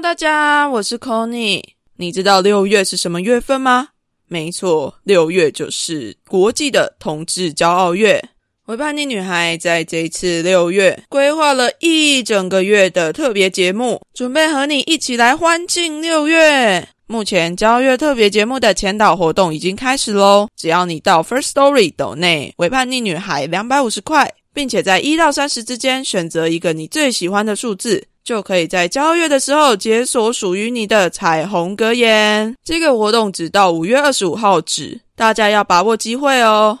大家，我是 Conny。你知道六月是什么月份吗？没错，六月就是国际的同志骄傲月。为叛逆女孩在这次六月规划了一整个月的特别节目，准备和你一起来欢庆六月。目前骄傲月特别节目的前导活动已经开始喽！只要你到 First Story 抖内为叛逆女孩两百五十块，并且在一到三十之间选择一个你最喜欢的数字，就可以在交月的时候解锁属于你的彩虹格言。这个活动只到五月二十五号止，大家要把握机会哦！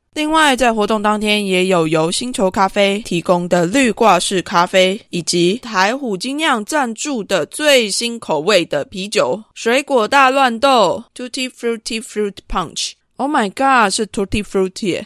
另外，在活动当天也有由星球咖啡提供的绿挂式咖啡，以及台虎精酿赞助的最新口味的啤酒——水果大乱斗 （Tutti Frutti Fruit Punch）。Oh my god，是 Tutti Frutti！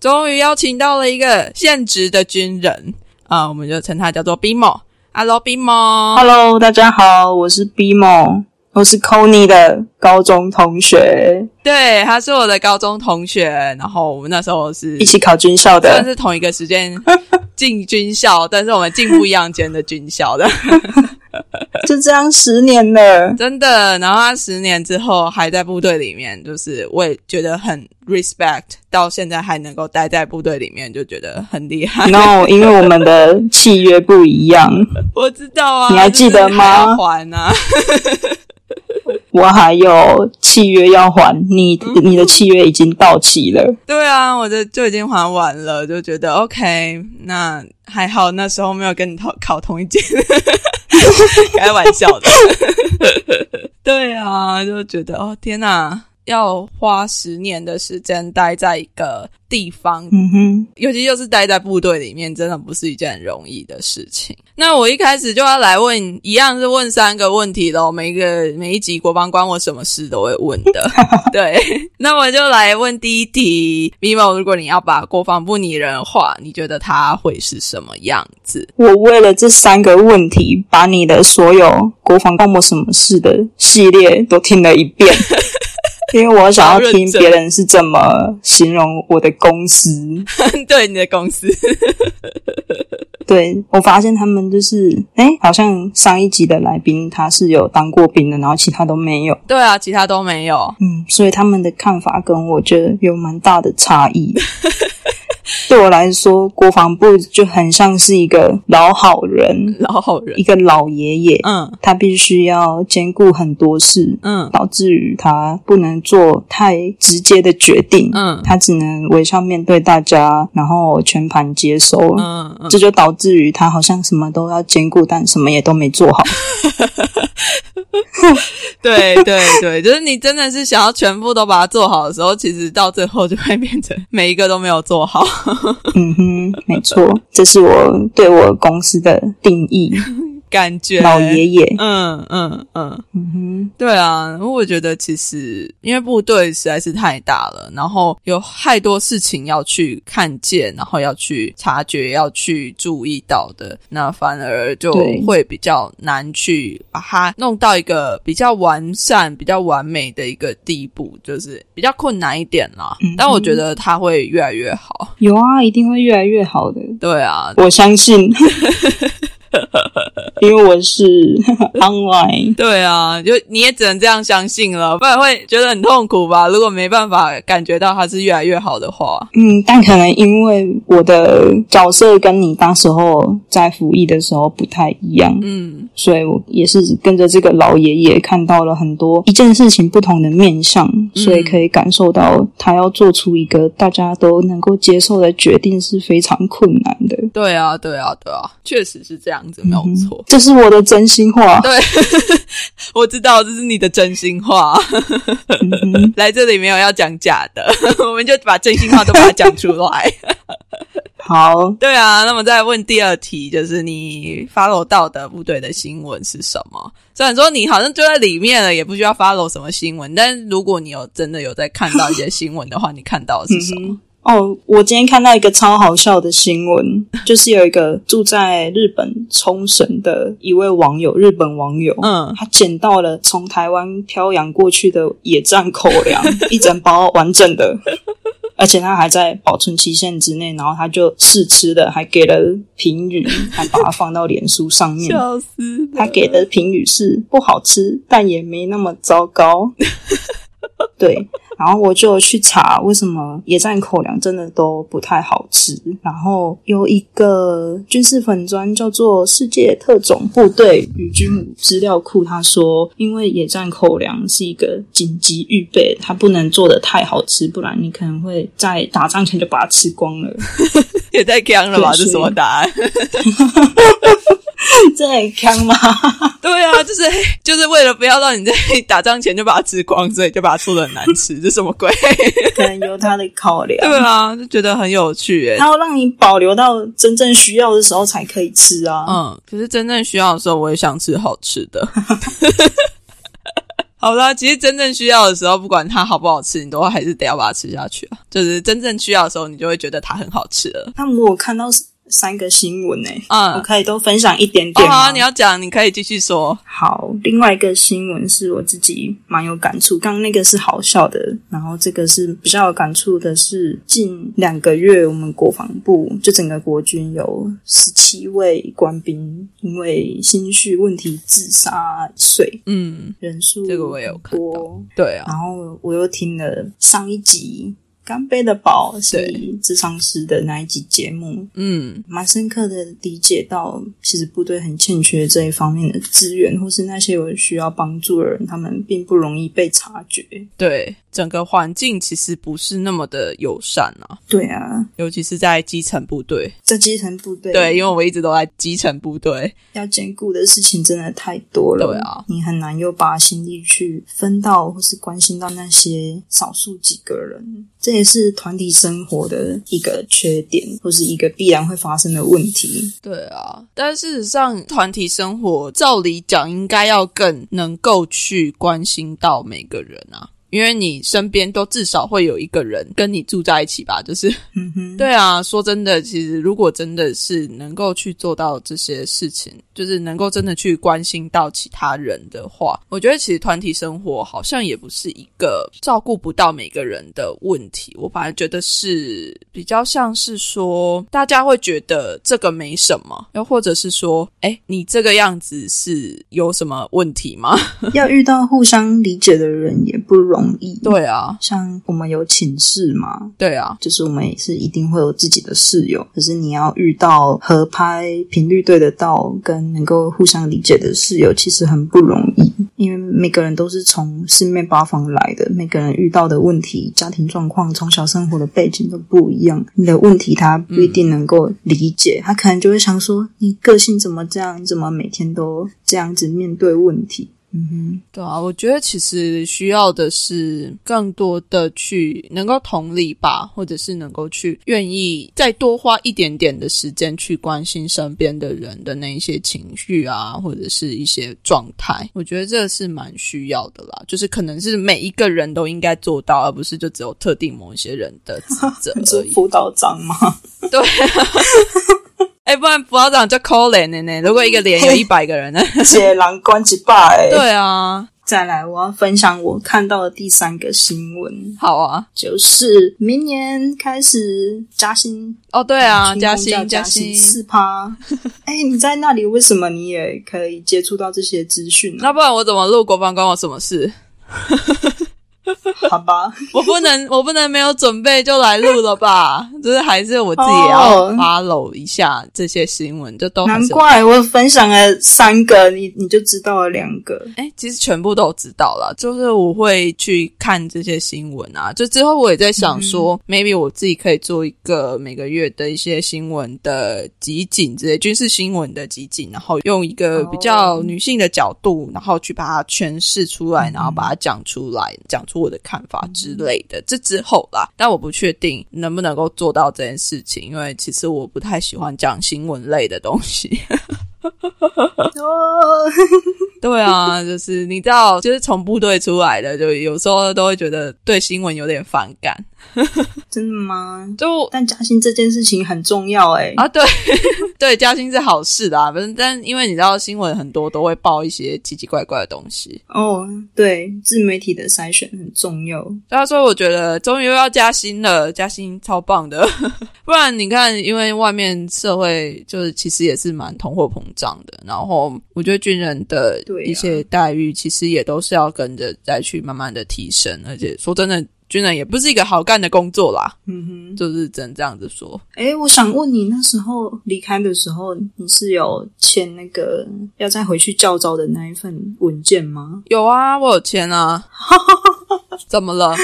终于邀请到了一个现职的军人啊，我们就称他叫做 Bimo。Hello，大家好，我是 Bimo，我是 Conny 的高中同学。对，他是我的高中同学，然后我们那时候是一起考军校的，算是同一个时间进军校，但是我们进不一样间的军校的。就这样十年了，真的。然后他十年之后还在部队里面，就是我也觉得很 respect，到现在还能够待在部队里面，就觉得很厉害。No，因为我们的契约不一样。我知道啊，你还记得吗？还啊。我还有契约要还你，你的契约已经到期了。对啊，我的就已经还完了，就觉得 OK。那还好，那时候没有跟你考考同一间，开玩笑的。对啊，就觉得哦天哪，要花十年的时间待在一个地方，嗯哼，尤其又是待在部队里面，真的不是一件很容易的事情。那我一开始就要来问，一样是问三个问题喽。每一个每一集国防关我什么事都会问的。对，那我就来问第一题，Mimo，如果你要把国防部拟人化，你觉得他会是什么样子？我为了这三个问题，把你的所有国防关我什么事的系列都听了一遍。因为我想要听别人是怎么形容我的公司，对你的公司，对我发现他们就是，哎，好像上一集的来宾他是有当过兵的，然后其他都没有。对啊，其他都没有。嗯，所以他们的看法跟我觉得有蛮大的差异。对我来说，国防部就很像是一个老好人，老好人，一个老爷爷。嗯，他必须要兼顾很多事，嗯，导致于他不能做太直接的决定，嗯，他只能微笑面对大家，然后全盘接收，嗯，这就导致于他好像什么都要兼顾，但什么也都没做好。对对对，就是你真的是想要全部都把它做好的时候，其实到最后就会变成每一个都没有做好。嗯哼，没错，这是我对我公司的定义。感觉。老爷爷，嗯嗯嗯。嗯哼，对啊，我觉得其实因为部队实在是太大了，然后有太多事情要去看见，然后要去察觉，要去注意到的，那反而就会比较难去把它弄到一个比较完善、比较完美的一个地步，就是比较困难一点啦。但我觉得它会越来越好，有啊，一定会越来越好的。对啊，我相信。因为我是 online，对啊，就你也只能这样相信了，不然会觉得很痛苦吧？如果没办法感觉到它是越来越好的话，嗯，但可能因为我的角色跟你当时候在服役的时候不太一样，嗯，所以我也是跟着这个老爷爷看到了很多一件事情不同的面相，所以可以感受到他要做出一个大家都能够接受的决定是非常困难的。对啊，对啊，对啊，确实是这样。样子没有错，这是我的真心话。对，我知道这是你的真心话。来这里没有要讲假的，我们就把真心话都把它讲出来。好，对啊。那么再问第二题，就是你 follow 到的部队的新闻是什么？虽然说你好像就在里面了，也不需要 follow 什么新闻，但如果你有真的有在看到一些新闻的话，你看到的是什么？哦，我今天看到一个超好笑的新闻，就是有一个住在日本冲绳的一位网友，日本网友，嗯，他捡到了从台湾漂洋过去的野战口粮，一整包完整的，而且他还在保存期限之内，然后他就试吃的，还给了评语，还把它放到脸书上面，笑死！他给的评语是不好吃，但也没那么糟糕，对。然后我就去查为什么野战口粮真的都不太好吃。然后有一个军事粉砖叫做“世界特种部队与军武资料库”，他说，因为野战口粮是一个紧急预备，它不能做的太好吃，不然你可能会在打仗前就把它吃光了。也太强了吧？这什么答案？这很坑吗？对啊，就是就是为了不要让你在打仗前就把它吃光，所以就把它做的很难吃。这什么鬼？可能有他的考量。对啊，就觉得很有趣诶。他要让你保留到真正需要的时候才可以吃啊。嗯，可是真正需要的时候，我也想吃好吃的。好啦，其实真正需要的时候，不管它好不好吃，你都还是得要把它吃下去啊。就是真正需要的时候，你就会觉得它很好吃了。那我看到是。三个新闻呢，嗯，我可以都分享一点点好，你要讲，你可以继续说。好，另外一个新闻是我自己蛮有感触，刚刚那个是好笑的，然后这个是比较有感触的，是近两个月我们国防部就整个国军有十七位官兵因为心绪问题自杀碎，嗯，人数这个我也有看到，对啊，然后我又听了上一集。干杯的宝是对智商师的那一集节目，嗯，蛮深刻的理解到，其实部队很欠缺这一方面的资源，或是那些有需要帮助的人，他们并不容易被察觉。对，整个环境其实不是那么的友善啊，对啊，尤其是在基层部队。在基层部队，对，因为我一直都在基层部队。要兼顾的事情真的太多了。对啊，你很难又把心力去分到或是关心到那些少数几个人，这也是团体生活的一个缺点，或是一个必然会发生的问题。对啊，但事实上，团体生活照理讲应该要更能够去关心到每个人啊。因为你身边都至少会有一个人跟你住在一起吧，就是嗯哼，对啊。说真的，其实如果真的是能够去做到这些事情，就是能够真的去关心到其他人的话，我觉得其实团体生活好像也不是一个照顾不到每个人的问题。我反而觉得是比较像是说，大家会觉得这个没什么，又或者是说，哎，你这个样子是有什么问题吗？要遇到互相理解的人也不容易。，对啊，像我们有寝室嘛，对啊，就是我们也是一定会有自己的室友，可是你要遇到合拍、频率对得到，跟能够互相理解的室友，其实很不容易。因为每个人都是从四面八方来的，每个人遇到的问题、家庭状况、从小生活的背景都不一样。你的问题他不一定能够理解，他可能就会想说：你个性怎么这样？你怎么每天都这样子面对问题？嗯哼，对啊，我觉得其实需要的是更多的去能够同理吧，或者是能够去愿意再多花一点点的时间去关心身边的人的那一些情绪啊，或者是一些状态。我觉得这是蛮需要的啦，就是可能是每一个人都应该做到，而不是就只有特定某一些人的职责而已。辅导长吗？对、哎，不然辅导长就扣脸的呢。如果一个连有一百个人呢？解狼关几百。对啊，再来，我要分享我看到的第三个新闻，好啊，就是明年开始加薪，哦对啊，加薪薪加薪薪。四趴。哎，你在那里，为什么你也可以接触到这些资讯呢？那不然我怎么录国防关我什么事？好吧，我不能，我不能没有准备就来录了吧？就是还是我自己也要哦 follow 一下这些新闻，就都难怪我分享了三个，你你就知道了两个。哎、其实全部都知道了，就是我会去看这些新闻啊。就之后我也在想说、m a y b e 我自己可以做一个每个月的一些新闻的集锦之类，军事新闻的集锦，然后用一个比较女性的角度，然后去把它诠释出来，然后把它讲出来，讲出我的看法之类的。这之后啦，但我不确定能不能够做到这件事情，因为其实我不太喜欢讲新闻类的东西。哦，对啊，就是你知道，就是从部队出来的，就有时候都会觉得对新闻有点反感。真的吗？就但加薪这件事情很重要哎、啊，对 对，加薪是好事啦，反正但因为你知道新闻很多都会报一些奇奇怪怪的东西，哦，对，自媒体的筛选很重要。对啊，所以我觉得终于又要加薪了，加薪超棒的。不然你看，因为外面社会就是其实也是蛮通货膨胀的，然后我觉得军人的一些待遇其实也都是要跟着再去慢慢的提升，而且说真的，军人也不是一个好干的工作啦，嗯哼。就是只能这样子说。哎，我想问你，那时候离开的时候，你是有签那个要再回去教招的那一份文件吗？有啊，我有签啊，怎么了？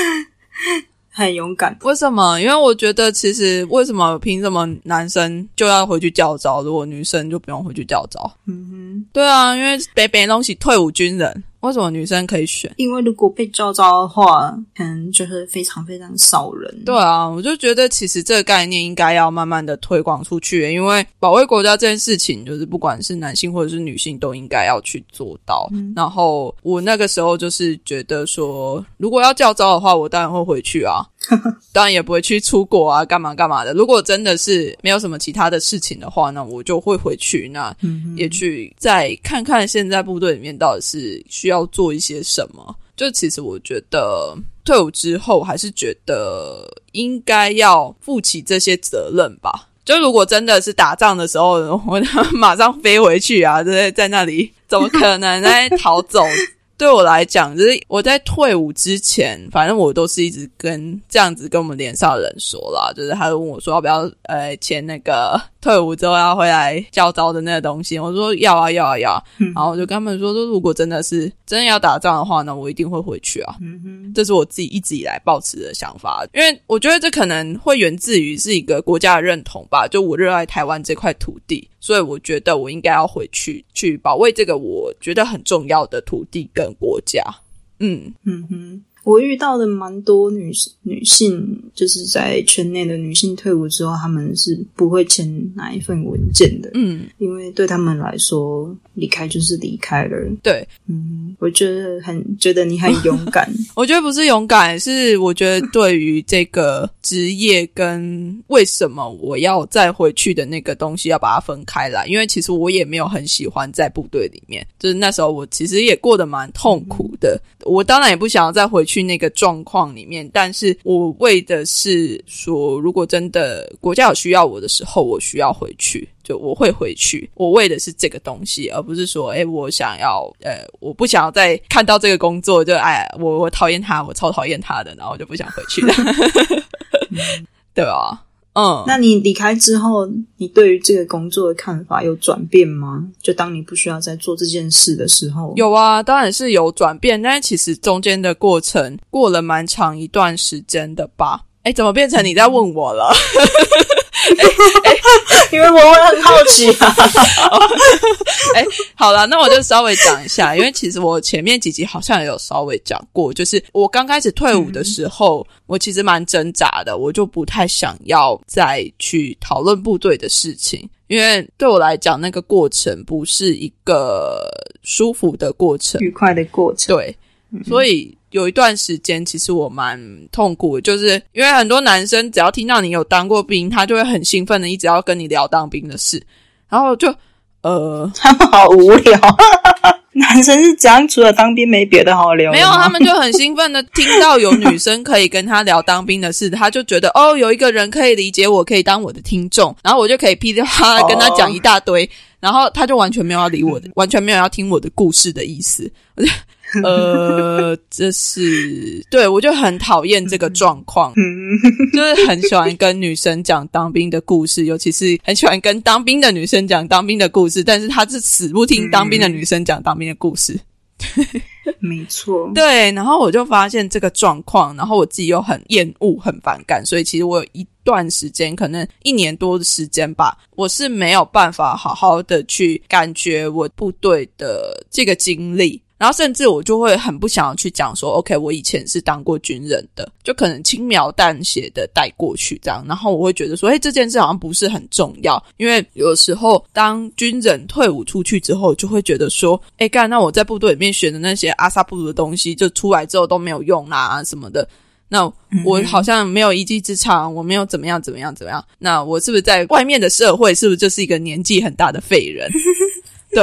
很勇敢，为什么？因为我觉得其实为什么凭什么男生就要回去教招，如果女生就不用回去教招？嗯哼对啊，因为北北东西退伍军人，为什么女生可以选，？因为如果被叫招的话，可能就是非常非常少人。对啊，我就觉得其实这个概念应该要慢慢的推广出去，因为保卫国家这件事情，就是不管是男性或者是女性都应该要去做到。然后我那个时候就是觉得说，如果要叫招的话，我当然会回去啊，当然也不会去出国啊，干嘛干嘛的。如果真的是没有什么其他的事情的话，那我就会回去，那也去再看看现在部队里面到底是需要做一些什么。就其实我觉得退伍之后，还是觉得应该要负起这些责任吧。就如果真的是打仗的时候，我马上飞回去啊，对不对？在那里怎么可能在逃走？对我来讲，就是我在退伍之前，反正我都是一直跟这样子跟我们连上的人说啦，就是他就问我说要不要呃签那个 退伍之后要回来教招的那个东西，我说要啊要啊要，然后我就跟他们说，说如果真的是真的要打仗的话呢，我一定会回去啊。这是我自己一直以来抱持的想法，因为我觉得这可能会源自于是一个国家的认同吧，就我热爱台湾这块土地，所以我觉得我应该要回去去保卫这个我觉得很重要的土地跟国家。嗯嗯哼。我遇到的蛮多女女性，就是在圈内的女性退伍之后，她们是不会签哪一份文件的，嗯，因为对他们来说，离开就是离开了。对，嗯，我觉得很觉得你很勇敢，我觉得不是勇敢，是我觉得对于这个职业跟为什么我要再回去的那个东西要把它分开来，因为其实我也没有很喜欢在部队里面，就是那时候我其实也过得蛮痛苦的，我当然也不想要再回去。去那个状况里面，但是我为的是说，如果真的国家有需要我的时候，我需要回去，就我会回去。我为的是这个东西，而不是说，哎，我想要，呃，我不想要再看到这个工作，就哎，我我讨厌他，我超讨厌他的，然后我就不想回去了，对吧？嗯，那你离开之后，你对于这个工作的看法有转变吗？就当你不需要再做这件事的时候，有啊，当然是有转变，但是其实中间的过程过了蛮长一段时间的吧。哎，怎么变成你在问我了？因为我会很好奇啊。哎，好了，那我就稍微讲一下，因为其实我前面几集好像也有稍微讲过，就是我刚开始退伍的时候，我其实蛮挣扎的，我就不太想要再去讨论部队的事情，因为对我来讲，那个过程不是一个舒服的过程，愉快的过程。对，所以。有一段时间，其实我蛮痛苦，就是因为很多男生只要听到你有当过兵，他就会很兴奋的一直要跟你聊当兵的事，然后就呃，他们好无聊。男生是这样，除了当兵没别的好聊。没有，他们就很兴奋的听到有女生可以跟他聊当兵的事，他就觉得哦，有一个人可以理解我，可以当我的听众，然后我就可以噼里啪啦跟他讲一大堆，然后他就完全没有要理我的，完全没有要听我的故事的意思。呃，这是对我就很讨厌这个状况，就是很喜欢跟女生讲当兵的故事，尤其是很喜欢跟当兵的女生讲当兵的故事，但是他是死不听当兵的女生讲当兵的故事。没错，对，然后我就发现这个状况，然后我自己又很厌恶、很反感，所以其实我有一段时间，可能一年多的时间吧，我是没有办法好好的去感觉我部队的这个经历。然后甚至我就会很不想要去讲说，OK，我以前是当过军人的，就可能轻描淡写的带过去这样。然后我会觉得说，哎，这件事好像不是很重要，因为有时候当军人退伍出去之后，就会觉得说，哎，干，那我在部队里面学的那些阿萨布鲁的东西，就出来之后都没有用啦什么的。那我好像没有一技之长，我没有怎么样怎么样怎么样。那我是不是在外面的社会，是不是就是一个年纪很大的废人？对。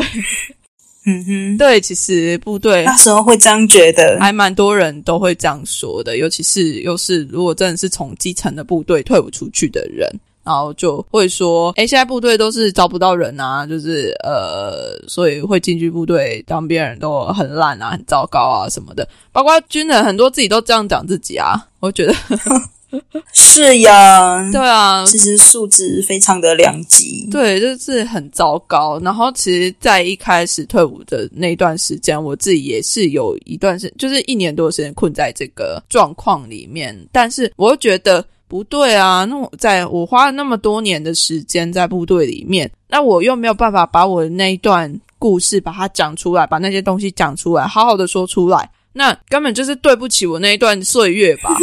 嗯哼，对，其实部队那时候会这样觉得，还蛮多人都会这样说的，尤其是又是如果真的是从基层的部队退伍出去的人，然后就会说，哎，现在部队都是招不到人啊，就是呃，所以会进去部队当兵人都很烂啊，很糟糕啊什么的，包括军人很多自己都这样讲自己啊，我觉得。是呀，对啊，其实素质非常的两极，对，就是很糟糕。然后，其实，在一开始退伍的那段时间，我自己也是有一段时，就是一年多的时间困在这个状况里面。但是，我又觉得不对啊，那我在我花了那么多年的时间在部队里面，那我又没有办法把我的那一段故事把它讲出来，把那些东西讲出来，好好的说出来。那根本就是对不起我那一段岁月吧？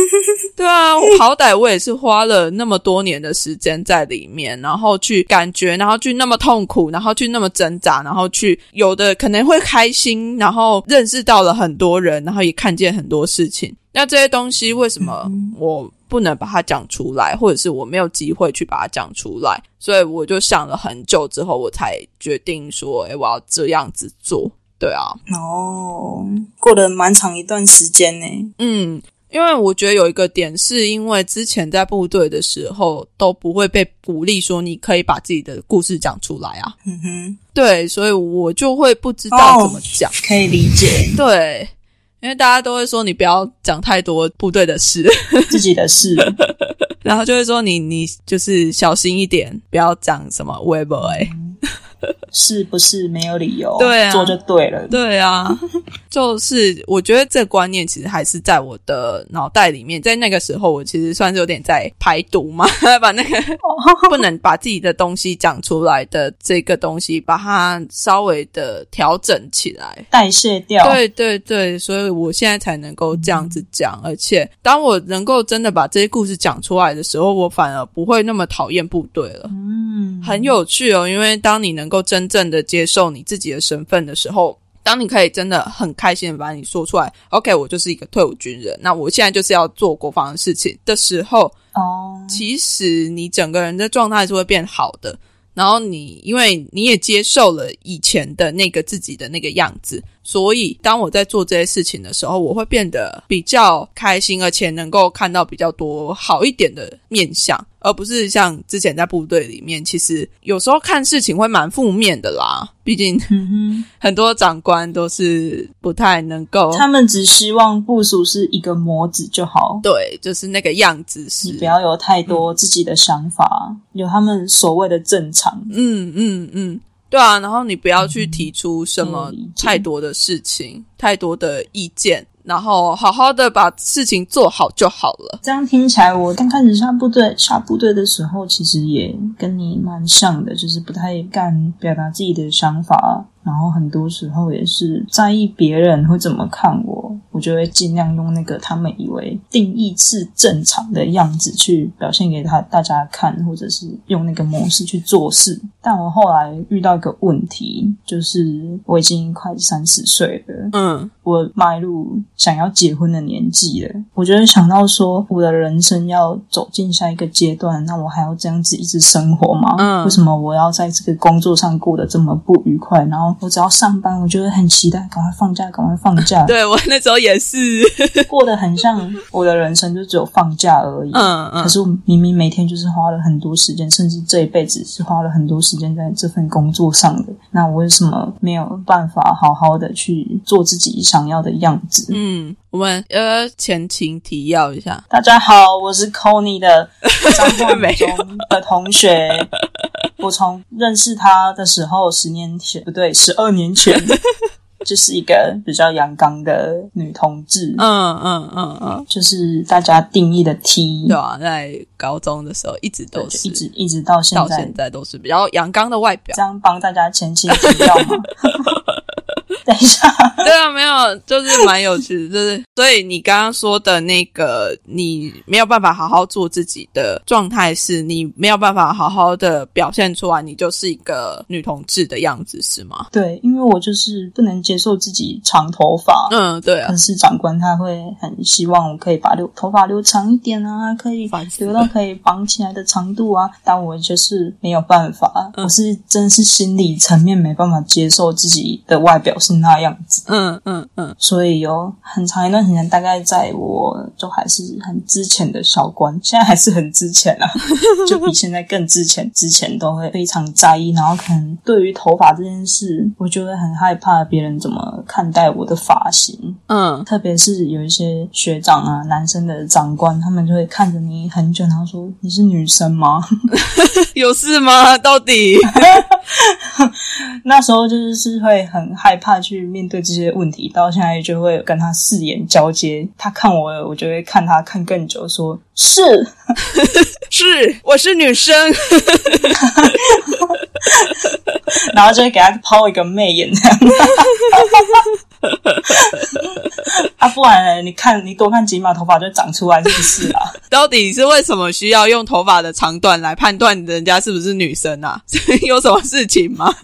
对啊，好歹我也是花了那么多年的时间在里面，然后去感觉，然后去那么痛苦，然后去那么挣扎，然后去有的可能会开心，然后认识到了很多人，然后也看见很多事情。那这些东西为什么我不能把它讲出来，或者是我没有机会去把它讲出来？所以我就想了很久之后，我才决定说：“诶，我要这样子做。”对啊，哦，过了蛮长一段时间呢。嗯，因为我觉得有一个点，是因为之前在部队的时候都不会被鼓励说你可以把自己的故事讲出来啊。嗯哼，对，所以我就会不知道怎么讲。可以理解。对，因为大家都会说你不要讲太多部队的事，自己的事，然后就会说你你就是小心一点，不要讲什么 web 哎。是不是没有理由？对啊做就对了。对啊，就是我觉得这观念其实还是在我的脑袋里面，在那个时候我其实算是有点在排毒嘛，把那个不能把自己的东西讲出来的这个东西，把它稍微的调整起来。代谢掉。对对对，所以我现在才能够这样子讲，而且当我能够真的把这些故事讲出来的时候，我反而不会那么讨厌部队了。嗯，很有趣哦，因为当你能够真正的接受你自己的身份的时候，当你可以真的很开心的把你说出来，OK，我就是一个退伍军人，那我现在就是要做国防的事情的时候，哦，其实你整个人的状态是会变好的。然后你，因为你也接受了以前的那个自己的那个样子，所以当我在做这些事情的时候，我会变得比较开心，而且能够看到比较多好一点的面相，而不是像之前在部队里面，其实有时候看事情会蛮负面的啦。毕竟嗯很多长官都是不太能够，，他们只希望部署是一个模子就好，对，就是那个样子是你不要有太多自己的想法，有他们所谓的正常。嗯嗯嗯，对啊，然后你不要去提出什么太多的事情、太多的意见，然后好好的把事情做好就好了。这样听起来，我刚开始下部队下部队的时候，其实也跟你蛮像的，就是不太敢表达自己的想法，然后很多时候也是在意别人会怎么看我，我就会尽量用那个他们以为定义是正常的样子去表现给他大家看，或者是用那个模式去做事。但我后来遇到一个问题，就是我已经快三十岁了，嗯我迈入想要结婚的年纪了，我就会想到说，我的人生要走进下一个阶段，那我还要这样子一直生活吗？嗯为什么我要在这个工作上过得这么不愉快？然后我只要上班，我就会很期待赶快放假，赶快放假，对我那时候也是，过得很像我的人生就只有放假而已。嗯嗯可是我明明每天就是花了很多时间，甚至这一辈子是花了很多时间在这份工作上的。那我为什么没有办法好好的去做自己想要的样子？嗯，我们呃前情提要一下，大家好，我是 Kony 的张 焕没有中的同学。我从认识他的时候，十年前不对，十二年前，就是一个比较阳刚的女同志，嗯嗯嗯嗯，就是大家定义的 T，对啊，在高中的时候一直，都是一直一直到现在到现，在都是比较阳刚的外表这。样帮大家前期提要吗？等一下，对啊，没有，就是蛮有趣的，就是所以你刚刚说的那个，你没有办法好好做自己的状态，是你没有办法好好的表现出来，你就是一个女同志的样子，是吗？对，因为我就是不能接受自己长头发，嗯，对啊。可，是长官他会很希望我可以把留头发留长一点啊，可以烦死了。留到可以绑起来的长度啊，但我就是没有办法，嗯。我是真是心理层面没办法接受自己的外表是那样子，嗯嗯嗯，所以有很长一段时间，大概在我就还是很之前的小关，现在还是很之前啊，就比现在更之前，之前都会非常在意，然后可能对于头发这件事，我就会很害怕别人怎么看待我的发型，嗯，特别是有一些学长啊，男生的长官，他们就会看着你很久，然后说你是女生吗？有事吗？到底？那时候就是是会很害怕去面对这些问题，到现在就会跟他四眼交接，他看我，我就会看他看更久，说是，是，我是女生。然后就会给他抛一个媚眼这样。啊，不然呢你看你多看几秒，头发就长出来，是不是啊？到底是为什么需要用头发的长短来判断人家是不是女生啊？有什么事情吗？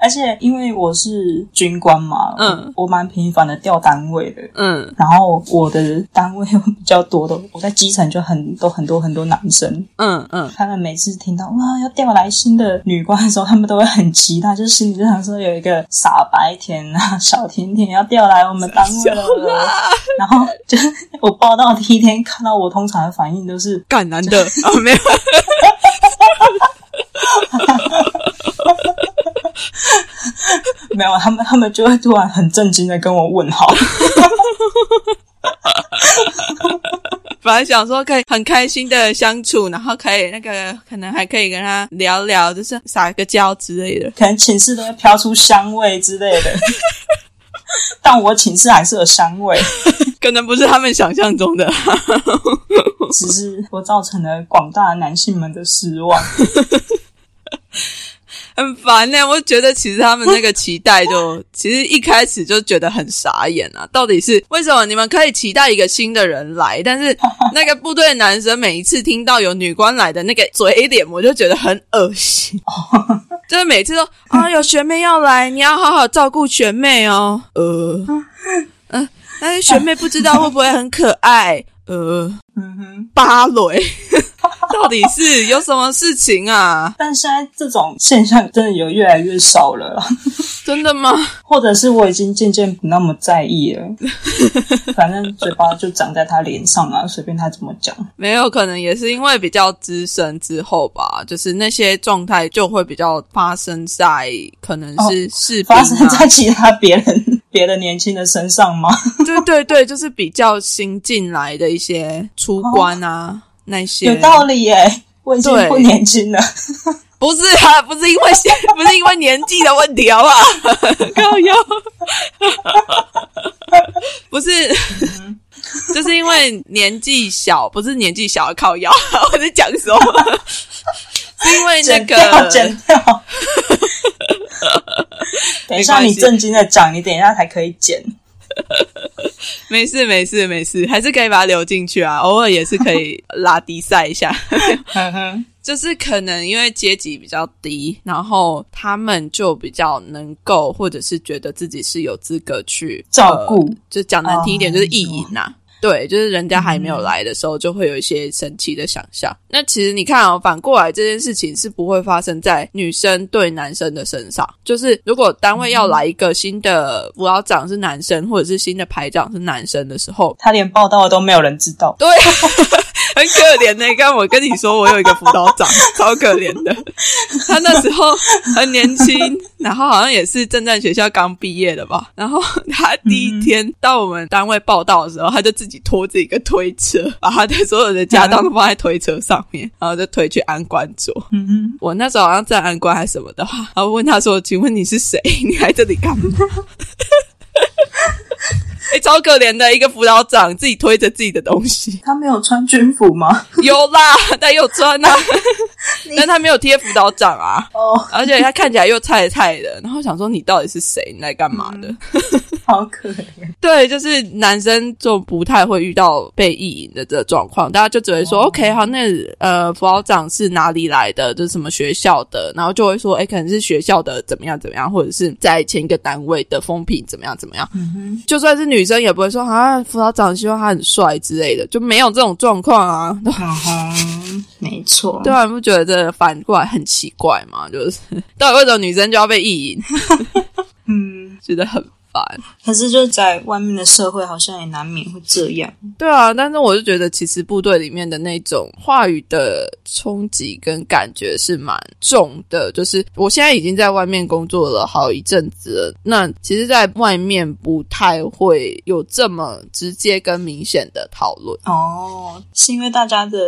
而且因为我是军官嘛，嗯。我，蛮频繁的调单位的。嗯。然后我的单位又比较多的，我在基层就很多很多很多男生，嗯嗯，他们每次听到哇要调来新的女官的时候，他们都会很期待，就是心里就想说有一个傻白甜啊、小甜甜要调来我们单位了，然后就我报道第一天看到我，通常的反应都是干男的。啊，没有，没有，他们他们就会突然很震惊的跟我问好。本来想说可以很开心的相处，然后可以那个可能还可以跟他聊聊，就是撒个娇之类的。可能寝室都会飘出香味之类的，但我寝室还是有香味，可能不是他们想象中的。只是我造成了广大男性们的失望。很烦呢，我觉得其实他们那个期待就，其实一开始就觉得很傻眼啊！到底是为什么你们可以期待一个新的人来，但是 那个部队男生每一次听到有女官来的那个嘴脸，我就觉得很恶心。就是每次都啊，有学妹要来，你要好好照顾学妹哦。呃，嗯，但是学妹不知道会不会很可爱。呃，嗯哼，芭蕾 到底是有什么事情啊？但现在这种现象真的有越来越少了，真的吗？或者是我已经渐渐不那么在意了？反正嘴巴就长在他脸上啊，随便他怎么讲。没有可能也是因为比较资深之后吧，就是那些状态就会比较发生在可能是是发生在其他别人。别的年轻的身上吗？对对对，就是比较新进来的一些出关啊，那些有道理耶。我已经不年轻了，不是啊，不是因为 不是因为年纪的问题，好不好？高腰，不是，就是因为年纪小，不是年纪小靠腰。我在讲什么？是因为那个剪掉。等一下，你正经的讲，你等一下才可以剪。没事，没事，没事，还是可以把它留进去啊。偶尔也是可以拉低赛一下。就是可能因为阶级比较低，然后他们就比较能够，或者是觉得自己是有资格去照顾。就讲难听一点，就是意淫呐。对，就是人家还没有来的时候，就会有一些神奇的想象。那其实你看哦，反过来这件事情是不会发生在女生对男生的身上。就是如果单位要来一个新的辅导长是男生，或者是新的排长是男生的时候，他连报道都没有人知道。对。很可怜呢，刚我跟你说，我有一个辅导长，超可怜的。他那时候很年轻，然后好像也是正在学校刚毕业的吧。然后他第一天到我们单位报道的时候，他就自己拖着一个推车，把他的所有的家当都放在推车上面，然后就推去安官桌。嗯哼，我那时候好像在安官还是什么的话，然后问他说：“请问你是谁？你来这里干嘛？” 哎，超可怜的一个辅导长，自己推着自己的东西。他没有穿军服吗？有啦，他有穿啊，但他没有贴辅导长啊。哦，而且他看起来又菜菜的。然后想说，你到底是谁？你来干嘛的？好可怜。对，就是男生就不太会遇到被意淫的这个状况，大家就只会说：“OK，好，那呃，辅导长是哪里来的？就是什么学校的？”然后就会说：“哎，可能是学校的怎么样怎么样，或者是在前一个单位的风评怎么样怎么样。”嗯哼，就算是女生也不会说啊，辅导长希望他很帅之类的，就没有这种状况啊。嗯哼，没错。对啊，你不觉得这反过来很奇怪吗？就是到底为什么女生就要被意淫？嗯，觉得很。可是就在外面的社会，好像也难免会这样。对啊，但是我就觉得，其实部队里面的那种话语的冲击跟感觉是蛮重的。就是我现在已经在外面工作了好一阵子了，那其实，在外面不太会有这么直接跟明显的讨论。哦，是因为大家的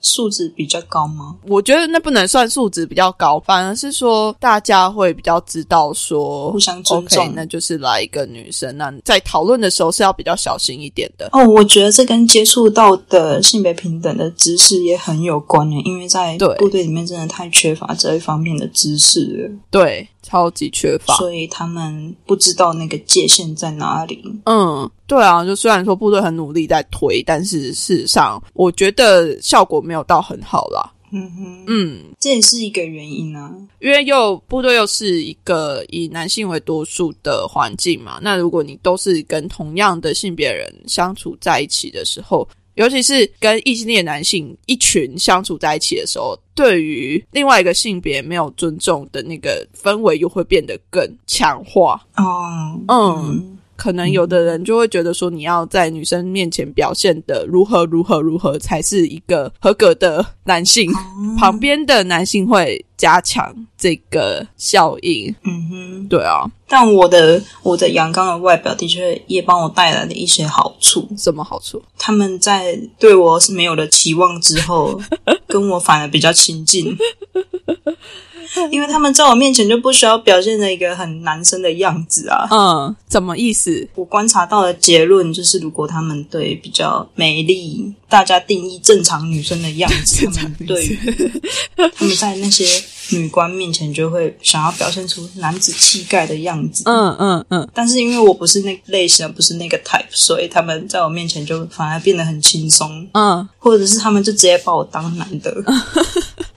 素质比较高吗？我觉得那不能算素质比较高，反而是说大家会比较知道说互相尊重，那就是来。一个女生，那在讨论的时候是要比较小心一点的哦。我觉得这跟接触到的性别平等的知识也很有关联，因为在部队里面真的太缺乏这一方面的知识了。对，超级缺乏，所以他们不知道那个界限在哪里。嗯，对啊，就虽然说部队很努力在推，但是事实上，我觉得效果没有到很好啦。嗯哼，嗯，这也是一个原因啊，因为又部队又是一个以男性为多数的环境嘛。那如果你都是跟同样的性别人相处在一起的时候，尤其是跟异性恋男性一群相处在一起的时候，对于另外一个性别没有尊重的那个氛围，又会变得更强化。哦，嗯。可能有的人就会觉得说，你要在女生面前表现的如何如何如何才是一个合格的男性，旁边的男性会加强这个效应。嗯哼，对啊，但我的我的阳刚的外表的确也帮我带来了一些好处。什么好处？他们在对我是没有了期望之后，跟我反而比较亲近。因为他们在我面前就不需要表现的一个很男生的样子啊。嗯，怎么意思？我观察到的结论就是，如果他们对比较美丽、大家定义正常女生的样子，他们对于 他们在那些女官面前就会想要表现出男子气概的样子。嗯嗯嗯，但是因为我不是那类型，不是那个 type，所以他们在我面前就反而变得很轻松。嗯，或者是他们就直接把我当男的。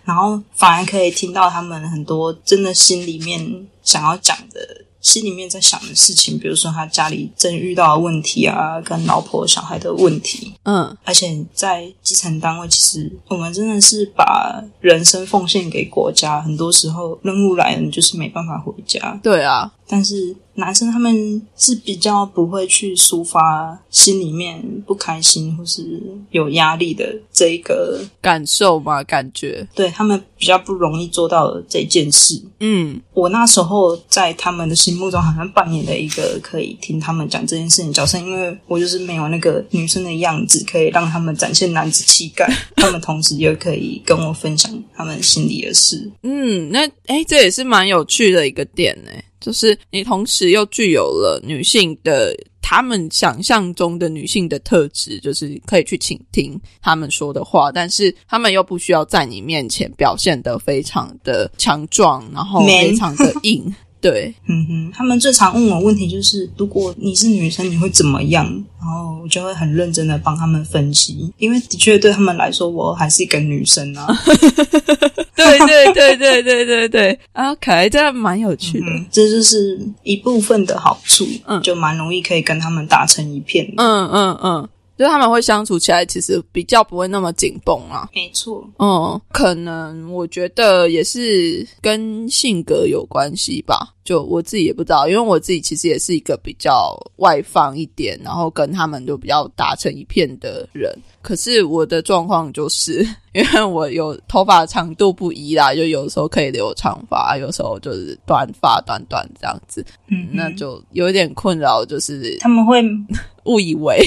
然后反而可以听到他们很多真的心里面想要讲的，心里面在想的事情，比如说他家里正遇到的问题啊，跟老婆小孩的问题。嗯，而且在基层单位，其实我们真的是把人生奉献给国家，很多时候任务来了，你就是没办法回家。对啊，但是男生他们是比较不会去抒发心里面不开心或是有压力的这一个，感受吧，感觉，对他们比较不容易做到这件事。嗯我那时候在他们的心目中好像扮演了一个可以听他们讲这件事情角色，因为我就是没有那个女生的样子，可以让他们展现男子气概，他们同时又可以跟我分享他们心里的事。嗯，那诶，这也是蛮有趣的一个点呢，就是你同时又具有了女性的。他们想象中的女性的特质，就是可以去倾听他们说的话，但是他们又不需要在你面前表现得非常的强壮，然后非常的硬。对，嗯哼，他们最常问我问题就是，如果你是女生，你会怎么样？然后我就会很认真的帮他们分析，因为的确对他们来说，我还是一个女生啊。对对对对对对对，OK，这样蛮有趣的。嗯，这就是一部分的好处，嗯就蛮容易可以跟他们打成一片的。嗯嗯嗯，就是他们会相处起来，其实比较不会那么紧绷啊。没错，嗯，可能我觉得也是跟性格有关系吧。就我自己也不知道，因为我自己其实也是一个比较外放一点，然后跟他们都比较打成一片的人。可是我的状况就是，因为我有头发长度不一啦，就有时候可以留长发，有时候就是短发短短这样子，嗯哼，那就有一点困扰，就是他们会，误以为，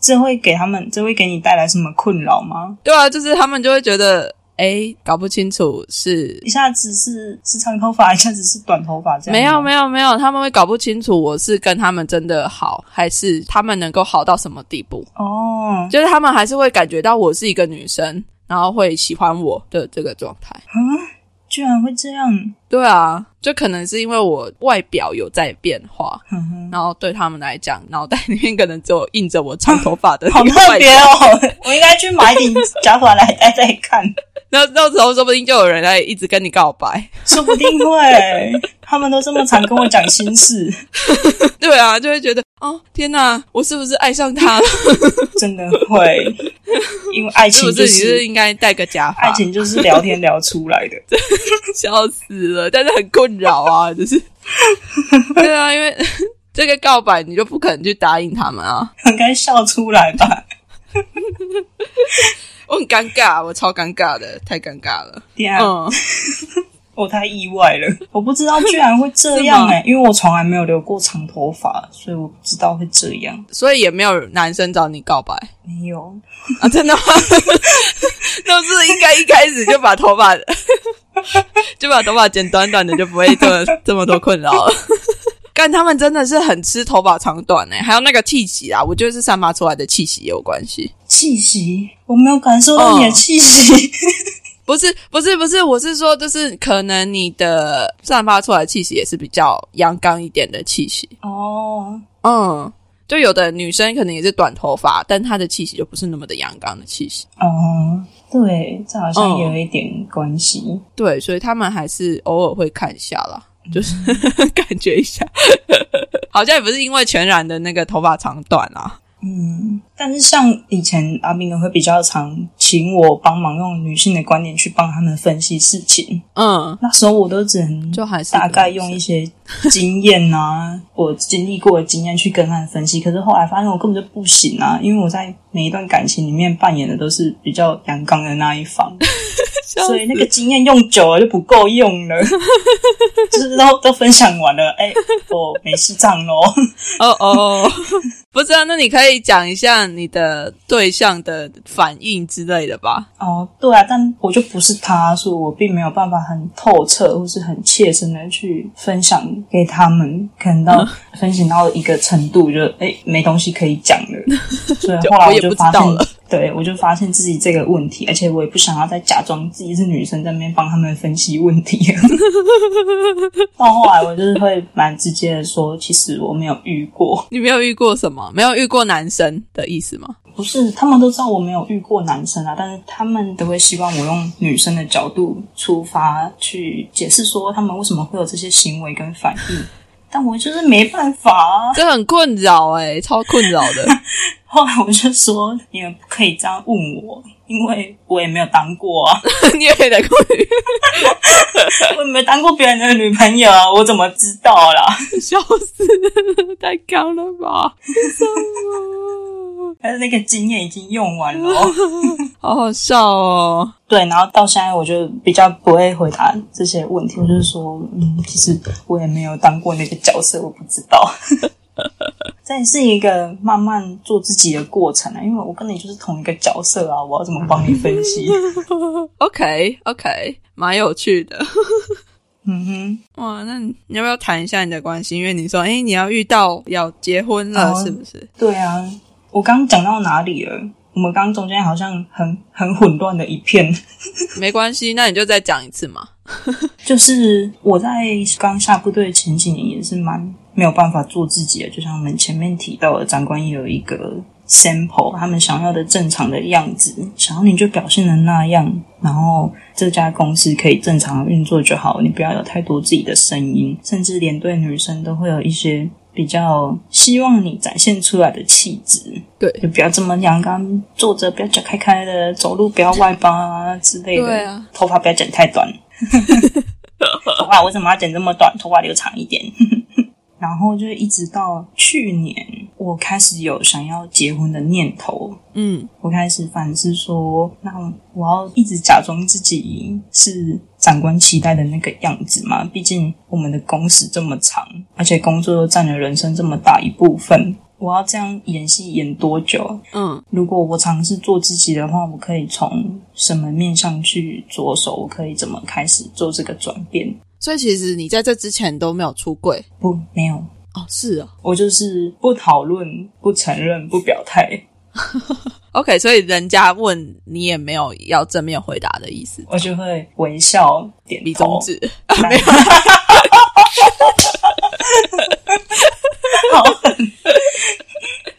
这会给他们，这会给你带来什么困扰吗？对啊，就是他们就会觉得，哎，搞不清楚是一下子是是长头发，一下子是短头发，这样没有没有，没有，他们会搞不清楚我是跟他们真的好，还是他们能够好到什么地步。哦，就是他们还是会感觉到我是一个女生，然后会喜欢我的这个状态。啊，居然会这样，对啊，就可能是因为我外表有在变化。然后对他们来讲，脑袋里面可能只有印着我长头发的好特别哦！我应该去买一顶假发来戴戴看，那那时候说不定就有人来一直跟你告白。说不定会。他们都这么常跟我讲心事，对啊，就会觉得哦天哪，我是不是爱上他了？真的会，因为爱情就不是你是是应该戴个假发？爱情就是聊天聊出来的。笑死了，但是很困扰啊，就是，对啊，因为这个告白你就不可能去答应他们啊，应该笑出来吧？我很尴尬，我超尴尬的，太尴尬了，天啊，嗯，我太意外了，我不知道居然会这 样哎、因为我从来没有留过长头发，所以我不知道会这样。所以也没有男生找你告白没有，啊，真的吗？不是应该一开始就把头发就把头发剪短短的，就不会这么这么多困扰了。干他们真的是很吃头发长短哎、还有那个气息啊，我觉得是散发出来的气息也有关系。气息，我没有感受到你的气息。不是不是不是，我是说，就是可能你的散发出来的气息也是比较阳刚一点的气息。哦，嗯，就有的女生可能也是短头发，但她的气息就不是那么的阳刚的气息。哦，对，这好像嗯有一点关系。对，所以他们还是偶尔会看一下啦，就是 感觉一下，好像也不是因为全染的那个头发长短啊。嗯，但是像以前阿明会比较常请我帮忙用女性的观点去帮他们分析事情，嗯，那时候我都只能就还是大概用一些经验啊，我经历过的经验去跟他们分析。可是后来发现我根本就不行啊，因为我在每一段感情里面扮演的都是比较阳刚的那一方，所以那个经验用久了就不够用了，就是都都分享完了，哎，我没事账喽。哦哦，不知道，那你可以讲一下你的对象的反应之类的吧？哦，对啊，但我就不是他，所以我并没有办法很透彻或是很切身的去分享给他们，可能到 分享到一个程度就，哎没东西可以讲了，所以后来我就发现，对我就发现自己这个问题，而且我也不想要再假装自己是女生在那边帮他们分析问题。到后来我就是会蛮直接的说，其实我没有遇过，你没有遇过什么？没有遇过男生的意思吗？不是，他们都知道我没有遇过男生啊，但是他们都会希望我用女生的角度出发去解释说他们为什么会有这些行为跟反应，但我就是没办法啊，这很困扰哎，超困扰的。后来我就说，你们不可以这样问我，因为我也没有当过啊，你也没当过，我也没当过别人的女朋友，我怎么知道啦？笑死，太高了吧？什么？但是那个经验已经用完了，好好笑哦。对，然后到现在我就比较不会回答这些问题，就是说，嗯，其实我也没有当过那个角色，我不知道。这也是一个慢慢做自己的过程啊，因为我跟你就是同一个角色啊，我要怎么帮你分析？OK OK，蛮有趣的。嗯哼，哇，那你要不要谈一下你的关系？因为你说，哎，你要遇到要结婚了，是不是？对啊，我刚刚讲到哪里了？我们刚中间好像很很混乱的一片。没关系，那你就再讲一次嘛。就是我在刚下部队前几年也是蛮。没有办法做自己的，就像我们前面提到的，长官也有一个 sample，他们想要的正常的样子，想要你就表现的那样，然后这家公司可以正常运作就好，你不要有太多自己的声音，甚至连对女生都会有一些比较希望你展现出来的气质，对，就不要这么阳刚，坐着不要脚开开的，走路不要外八啊之类的，对啊，头发不要剪太短，头发为什么要剪这么短？头发留长一点。然后就一直到去年，我开始有想要结婚的念头。嗯，我开始反思说，那我要一直假装自己是长官期待的那个样子嘛？毕竟我们的工时这么长，而且工作又占了人生这么大一部分，我要这样演戏演多久？嗯，如果我尝试做自己的话，我可以从什么面向去着手？我可以怎么开始做这个转变？所以其实你在这之前都没有出柜，不，没有哦，是啊，我就是不讨论、不承认、不表态。OK，所以人家问你也没有要正面回答的意思，我就会微笑点比中指，没有，好狠，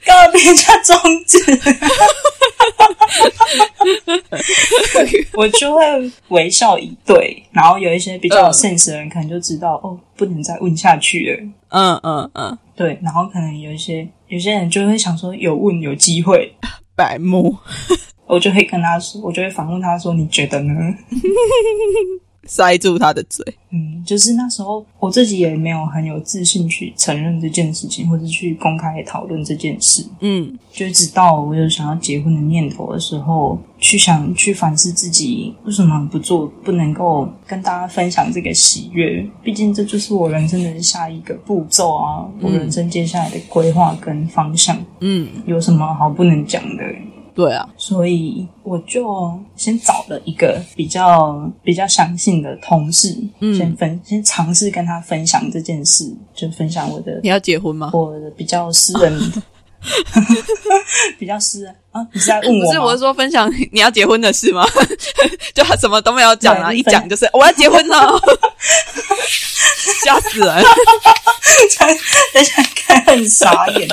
告别下中指。我就会微笑以对，然后有一些比较有 sense 的人可能就知道哦，不能再问下去了。嗯嗯嗯，对，然后可能有一些有些人就会想说有问有机会，白目，我就会跟他说，我就会反问他说，你觉得呢？塞住他的嘴，嗯，就是那时候我自己也没有很有自信去承认这件事情，或者去公开讨论这件事，嗯，就直到我有想要结婚的念头的时候，去想去反思自己为什么不做，不能够跟大家分享这个喜悦，毕竟这就是我人生的下一个步骤啊，我人生接下来的规划跟方向，嗯，有什么好不能讲的？对啊，所以我就先找了一个比较比较相信的同事，先分先尝试跟他分享这件事，就分享我的你要结婚吗？我的比较私人，比较私人啊？你是在问我？不是，我是说分享你要结婚的事吗？就他什么都没有讲啊，一讲就是我要结婚了，吓死人！等下看很傻眼，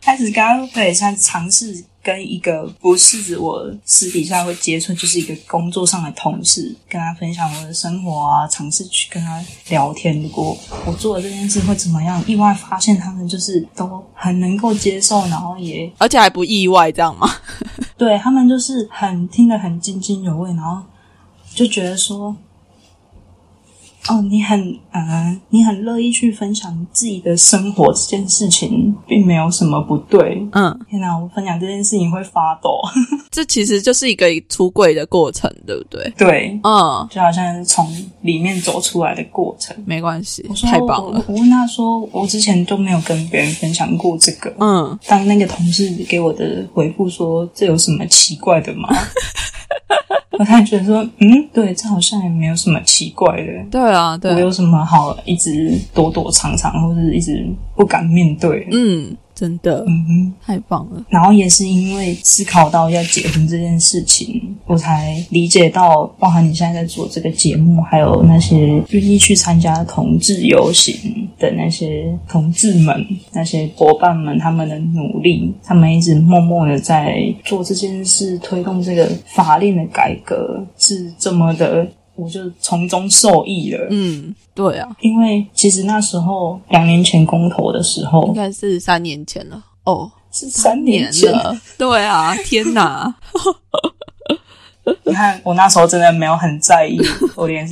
开始刚刚对，他尝试。跟一个不是我私底下会接触，就是一个工作上的同事，跟他分享我的生活啊，尝试去跟他聊天。如果我做了这件事会怎么样？意外发现他们就是都很能够接受，然后也而且还不意外，这样吗？对他们就是很听得很津津有味，然后就觉得说。哦，你很呃，你很乐意去分享自己的生活这件事情，并没有什么不对。嗯，天哪，我分享这件事情会发抖。这其实就是一个出柜的过程，对不对？对，嗯，就好像是从里面走出来的过程。没关系我，说太棒了。我我问他说，我之前都没有跟别人分享过这个。嗯，当那个同事给我的回复说：“这有什么奇怪的吗？” 我才觉得说：“嗯，对，这好像也没有什么奇怪的。对啊，对啊，我有什么好一直躲躲藏藏，或者一直不敢面对？嗯，真的，嗯哼。太棒了。然后也是因为思考到要结婚这件事情，我才理解到，包含你现在在做这个节目，还有那些愿意去参加同志游行的那些同志们、那些伙伴们，他们的努力，他们一直默默的在做这件事，推动这个法令的改革，是这么的，我就从中受益了。嗯，对啊，因为其实那时候两年前公投的时候应，该是三年前了。哦，是三年前了。对啊，天哪！你看，我那时候真的没有很在意，我连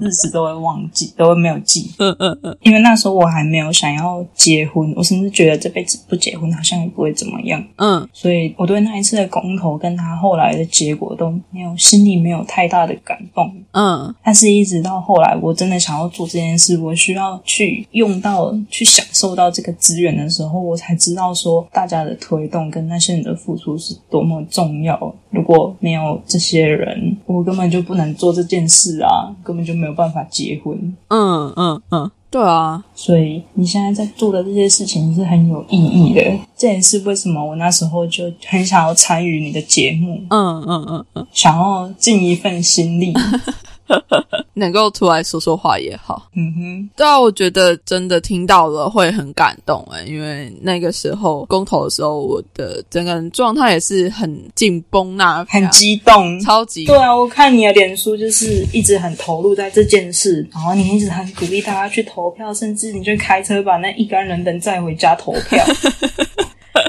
日子都会忘记，都会没有记。嗯嗯嗯，因为那时候我还没有想要结婚，我甚至觉得这辈子不结婚好像也不会怎么样。嗯所以我对那一次的公投跟他后来的结果都没有心里没有太大的感动。嗯但是，一直到后来，我真的想要做这件事，我需要去用到、去享受到这个资源的时候，我才知道说，大家的推动跟那些人的付出是多么重要。如果没有这些人，我根本就不能做这件事啊，根本就没有办法结婚。嗯嗯嗯，对啊，所以你现在在做的这些事情是很有意义的，这也是为什么我那时候就很想要参与你的节目，嗯嗯嗯嗯，想要尽一份心力。能够出来说说话也好。嗯哼，对啊，我觉得真的听到了会很感动哎，因为那个时候公投的时候，我的整个人状态也是很紧绷呐、很激动，超级对啊，我看你的脸书就是一直很投入在这件事，然后你一直很鼓励大家去投票，甚至你就开车把那一干人等载回家投票。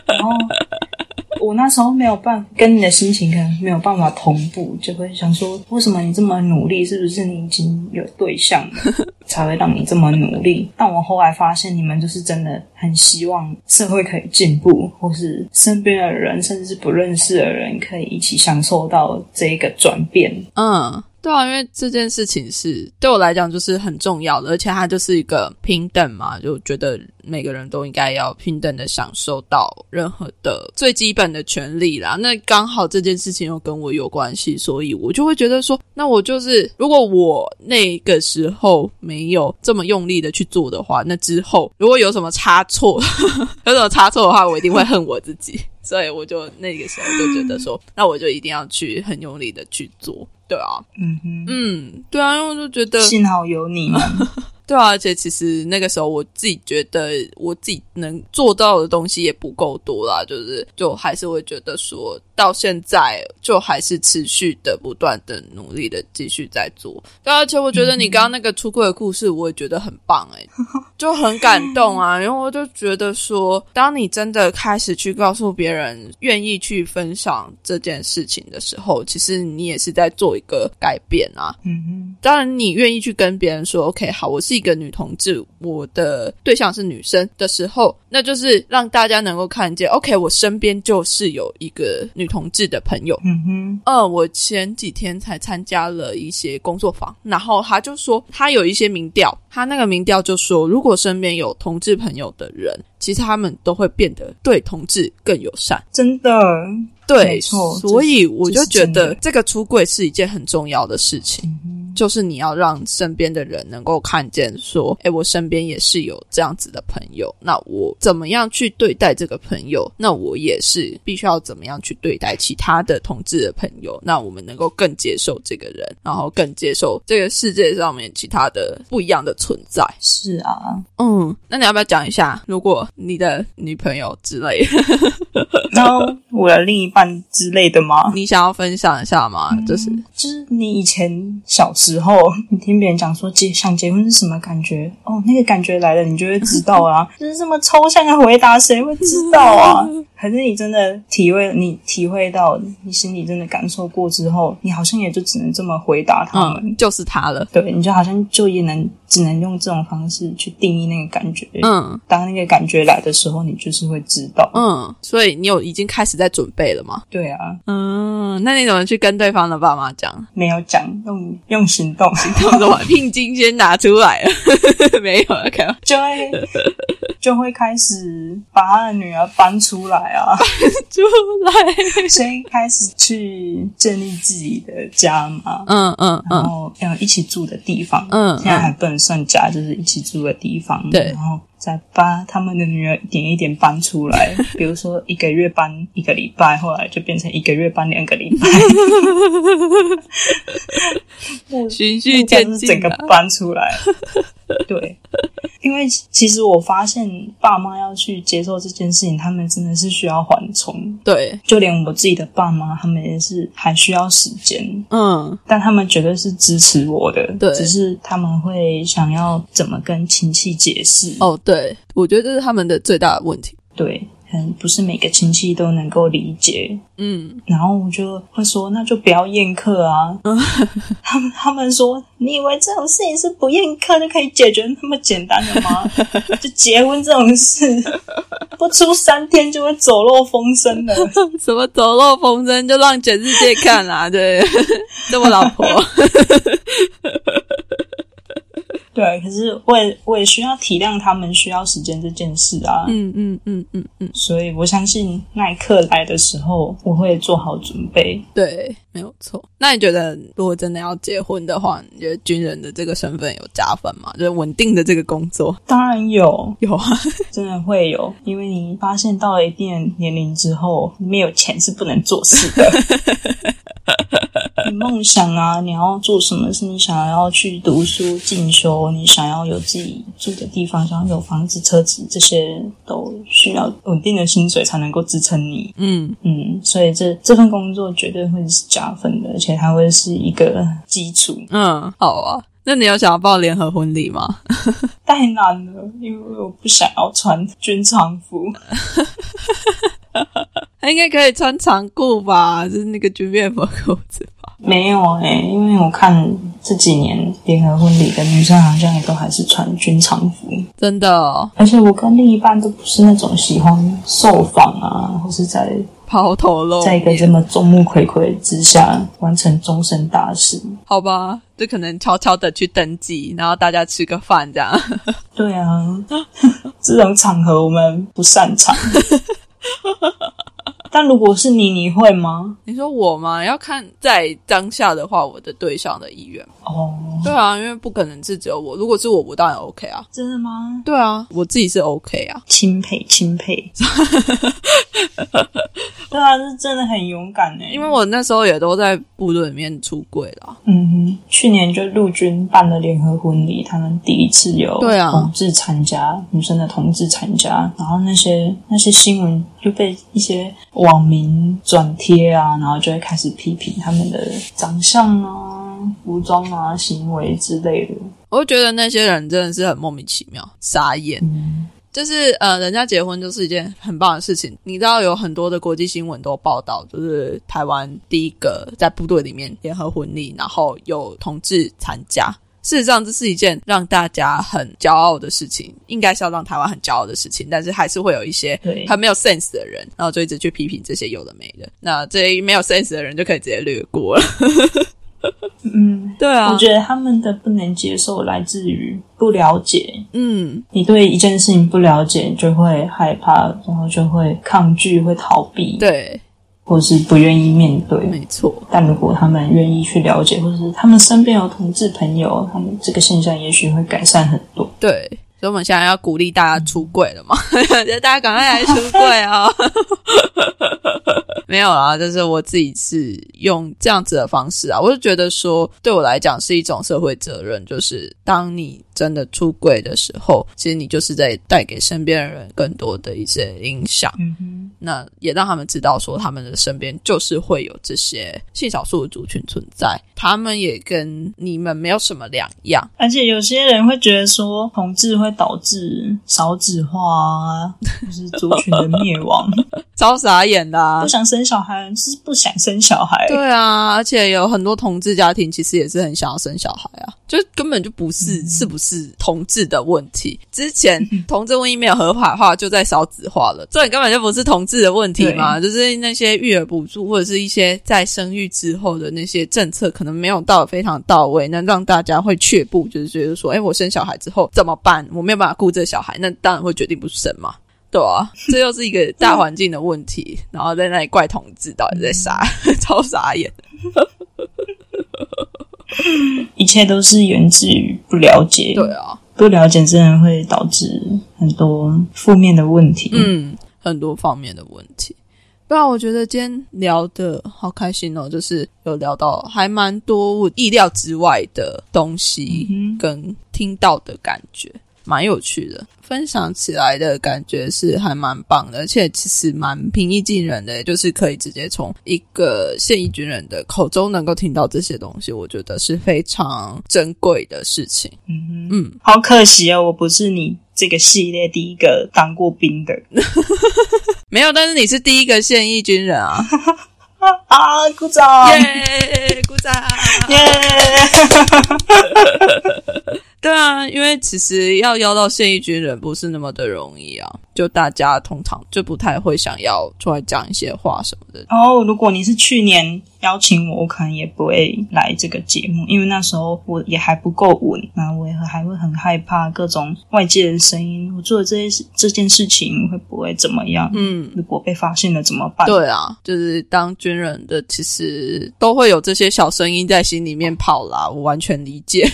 然后我那时候没有办法跟你的心情可能没有办法同步，就会想说，为什么你这么努力？是不是你已经有对象了，才会让你这么努力？但我后来发现，你们就是真的很希望社会可以进步，或是身边的人，甚至是不认识的人，可以一起享受到这一个转变。嗯，对啊，因为这件事情是对我来讲就是很重要的，而且它就是一个平等嘛，就觉得每个人都应该要平等的享受到任何的最基本的权利啦。那刚好这件事情又跟我有关系，所以我就会觉得说，那我就是如果我那个时候没有这么用力的去做的话，那之后如果有什么差错，有什么差错的话，我一定会恨我自己。所以我就那个时候就觉得说，那我就一定要去很用力的去做，对啊，嗯哼，嗯，对啊，因为我就觉得，幸好有你们。对啊，而且其实那个时候我自己觉得我自己能做到的东西也不够多啦，就是就还是会觉得说到现在就还是持续的不断的努力的继续在做。对啊，而且我觉得你刚刚那个出柜的故事，我也觉得很棒诶、就很感动啊，因为我就觉得说，当你真的开始去告诉别人，愿意去分享这件事情的时候，其实你也是在做一个改变啊。嗯嗯，当然，你愿意去跟别人说 “OK，好，我是一个女同志，我的对象是女生”的时候，那就是让大家能够看见 “OK，我身边就是有一个女同志的朋友”。嗯哼，嗯，我前几天才参加了一些工作坊，然后他就说他有一些民调，他那个民调就说，如果身边有同志朋友的人，其实他们都会变得对同志更友善。真的，对，没错所以我就觉得这个出柜是一件很重要的事情。嗯就就是你要让身边的人能够看见，说，哎，我身边也是有这样子的朋友，那我怎么样去对待这个朋友？那我也是必须要怎么样去对待其他的同志的朋友？那我们能够更接受这个人，然后更接受这个世界上面其他的不一样的存在。是啊，嗯，那你要不要讲一下，如果你的女朋友之类，然后我的另一半之类的吗？你想要分享一下吗？就是就是你以前小时候，你听别人讲说结想结婚是什么感觉？哦，那个感觉来了，你就会知道啊。就是这么抽象的回答，谁会知道啊？可是你真的体会，你体会到，你心里真的感受过之后，你好像也就只能这么回答他们，嗯，就是他了。对，你就好像就也能只能用这种方式去定义那个感觉。嗯当那个感觉来的时候，你就是会知道。嗯，所以你有已经开始在准备了吗？对啊，嗯，那你怎么去跟对方的爸妈讲？没有讲，用用行动，他们说聘金先拿出来了，没有了，开玩就会就会开始把他的女儿搬出来啊，出来。先开始去建立自己的家嘛。嗯嗯然嗯后要一起住的地方，嗯现在还不能算家，就是一起住的地方。对然后再把他们的女儿一点一点搬出来，比如说一个月搬一个礼拜，后来就变成一个月搬两个礼拜，循序渐进整个啊。搬出来。对，因为其实我发现爸妈要去接受这件事情，他们真的是需要缓冲。对，就连我自己的爸妈，他们也是还需要时间。嗯但他们绝对是支持我的，对只是他们会想要怎么跟亲戚解释。哦，对，我觉得这是他们的最大的问题。对，可能不是每个亲戚都能够理解。嗯，然后我就会说，那就不要宴客啊。他们他们说，你以为这种事情是不宴客就可以解决那么简单的吗？就结婚这种事，不出三天就会走漏风声的。什么走漏风声就让全世界看啦、对，这我老婆。对，可是我也我也需要体谅他们需要时间这件事啊。嗯嗯嗯嗯嗯，所以我相信那一刻来的时候，我会做好准备。对，没有错。那你觉得，如果真的要结婚的话，你觉得军人的这个身份有加分吗？就是稳定的这个工作当然有，有啊。真的会有，因为你发现到了一定的年龄之后，没有钱是不能做事的。你梦想啊，你要做什么？是你想要去读书进修，你想要有自己住的地方，想要有房子、车子，这些都需要稳定的薪水才能够支撑你。嗯，嗯，所以这这份工作绝对会是加分的，而且它会是一个基础。嗯，好啊。那你有想要报联合婚礼吗？太难了，因为我不想要穿军常服。他应该可以穿长裤吧？就是那个军便服裤子吧？没有诶、因为我看这几年联合婚礼的女生好像也都还是穿军长服，真的、哦，而且我跟另一半都不是那种喜欢受访啊，或是在抛头露在一个这面，么众目睽睽之下完成终身大事。好吧？就可能悄悄的去登记，然后大家吃个饭这样。对啊，这种场合我们不擅长。但如果是你，你会吗？你说我吗？要看在当下的话，我的对象的意愿。哦，对啊，因为不可能是只有我。如果是我，我当然 OK 啊。真的吗？对啊，我自己是 OK 啊。钦佩钦佩。对啊，是真的很勇敢呢。因为我那时候也都在部队里面出柜了。嗯哼，去年就陆军办了联合婚礼，他们第一次有对啊同志参加，女生的同志参加，然后那些那些新闻就被一些网民转贴啊，然后就会开始批评他们的长相啊、服装啊、行为之类的。我就觉得那些人真的是很莫名其妙，傻眼。嗯，就是呃，人家结婚就是一件很棒的事情。你知道有很多的国际新闻都报道，就是台湾第一个在部队里面联合婚礼，然后有同志参加。事实上，这是一件让大家很骄傲的事情，应该是要让台湾很骄傲的事情。但是还是会有一些对很没有 sense 的人，然后就一直去批评这些有的没的。那这些没有 sense 的人就可以直接略过了。嗯，对啊我觉得他们的不能接受来自于不了解。嗯，你对一件事情不了解，你就会害怕，然后就会抗拒，会逃避。对，或是不愿意面对。没错，但如果他们愿意去了解，或者是他们身边有同志朋友，他们这个现象也许会改善很多。对，所以我们现在要鼓励大家出柜了嘛，就大家赶快来出柜哦。没有啦，就是我自己是用这样子的方式啊，我就觉得说，对我来讲是一种社会责任，就是当你真的出柜的时候，其实你就是在带给身边的人更多的一些影响。嗯哼，那也让他们知道说，他们的身边就是会有这些性少数的族群存在，他们也跟你们没有什么两样。而且有些人会觉得说，同志会导致少子化啊，就是族群的灭亡。超傻眼的、啊不，想生小孩，是不想生小孩。对啊，而且有很多同志家庭其实也是很想要生小孩啊，就根本就不嗯是、是不是同志的问题。之前同志婚姻没有合法化，就在少子化了，这根本就不是同志的问题嘛，就是那些育儿补助或者是一些在生育之后的那些政策可能没有到非常到位，那让大家会却步，就是觉得说，哎，我生小孩之后怎么办？我没有办法顾这小孩，那当然会决定不生嘛。对啊，这又是一个大环境的问题，然后在那里怪同志到底在傻，超傻眼。一切都是源自于不了解。对啊，不了解真的会导致很多负面的问题。嗯，很多方面的问题。不然我觉得今天聊的好开心哦，就是有聊到还蛮多我意料之外的东西，嗯跟听到的感觉，蛮有趣的。分享起来的感觉是还蛮棒的，而且其实蛮平易近人的，就是可以直接从一个现役军人的口中能够听到这些东西，我觉得是非常珍贵的事情。嗯，嗯，好可惜哦，我不是你这个系列第一个当过兵的 没有，但是你是第一个现役军人啊！啊！鼓掌！耶，鼓掌！耶！对啊，因为其实要邀到现役军人不是那么的容易啊，就大家通常就不太会想要出来讲一些话什么的。哦，如果你是去年邀请我，我可能也不会来这个节目，因为那时候我也还不够稳，那我也还会很害怕各种外界的声音。我做的这些事这件事情会不会怎么样？嗯，如果被发现了怎么办？对啊，就是当军人的，其实都会有这些小声音在心里面跑啦，我完全理解。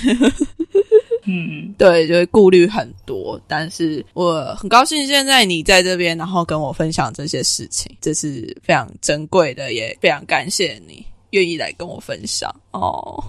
嗯，对，就会顾虑很多，但是我很高兴现在你在这边，然后跟我分享这些事情，这是非常珍贵的，也非常感谢你愿意来跟我分享哦。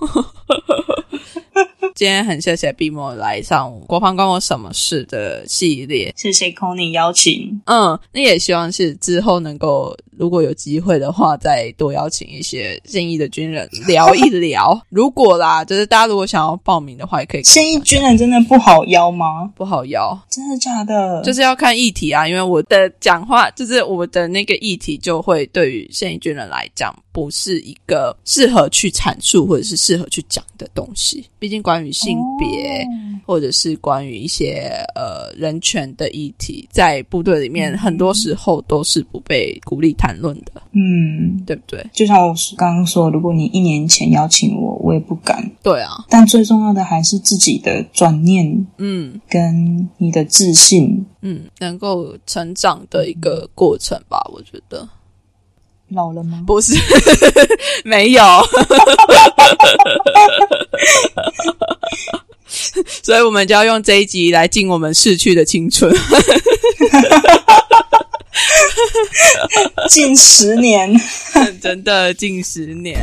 今天很谢谢 B 莫来上《国防关我什么事》的系列，谢谢 Conny 邀请。嗯，那也希望是之后能够，如果有机会的话，再多邀请一些现役的军人聊一聊。如果啦，就是大家如果想要报名的话，也可以现役军人真的不好邀吗？不好邀。真的假的？就是要看议题啊，因为我的讲话就是我的那个议题，就会对于现役军人来讲，不是一个适合去阐述或者是适合去讲的东西。毕竟关于性别、哦或者是关于一些呃人权的议题，在部队里面很多时候都是不被鼓励谈论的，嗯，对不对？就像我刚刚说，如果你一年前邀请我，我也不敢。对啊，但最重要的还是自己的转念嗯跟你的自信。嗯，能够成长的一个过程吧，我觉得老了吗？不是 没有。所以，我们就要用这一集来敬我们逝去的青春。近十年，真的近十年。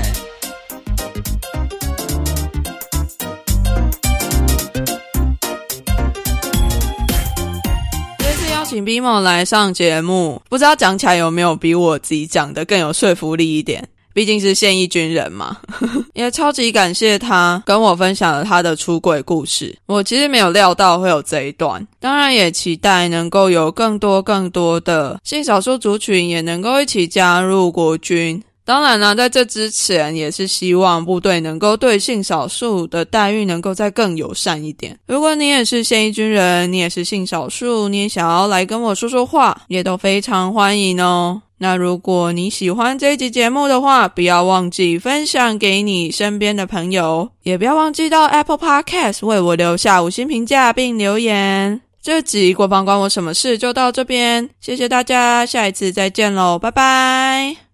请 BMO 来上节目，不知道讲起来有没有比我自己讲的更有说服力一点？毕竟是现役军人嘛，也超级感谢他跟我分享了他的出轨故事。我其实没有料到会有这一段，当然也期待能够有更多更多的性少数族群也能够一起加入国军。当然呢，在这之前也是希望部队能够对性少数的待遇能够再更友善一点。如果你也是现役军人，你也是性少数，你也想要来跟我说说话，也都非常欢迎哦。那如果你喜欢这一集节目的话，不要忘记分享给你身边的朋友，也不要忘记到 Apple Podcast 为我留下五星评价并留言。这集国防关我什么事就到这边，谢谢大家，下一次再见喽，拜拜。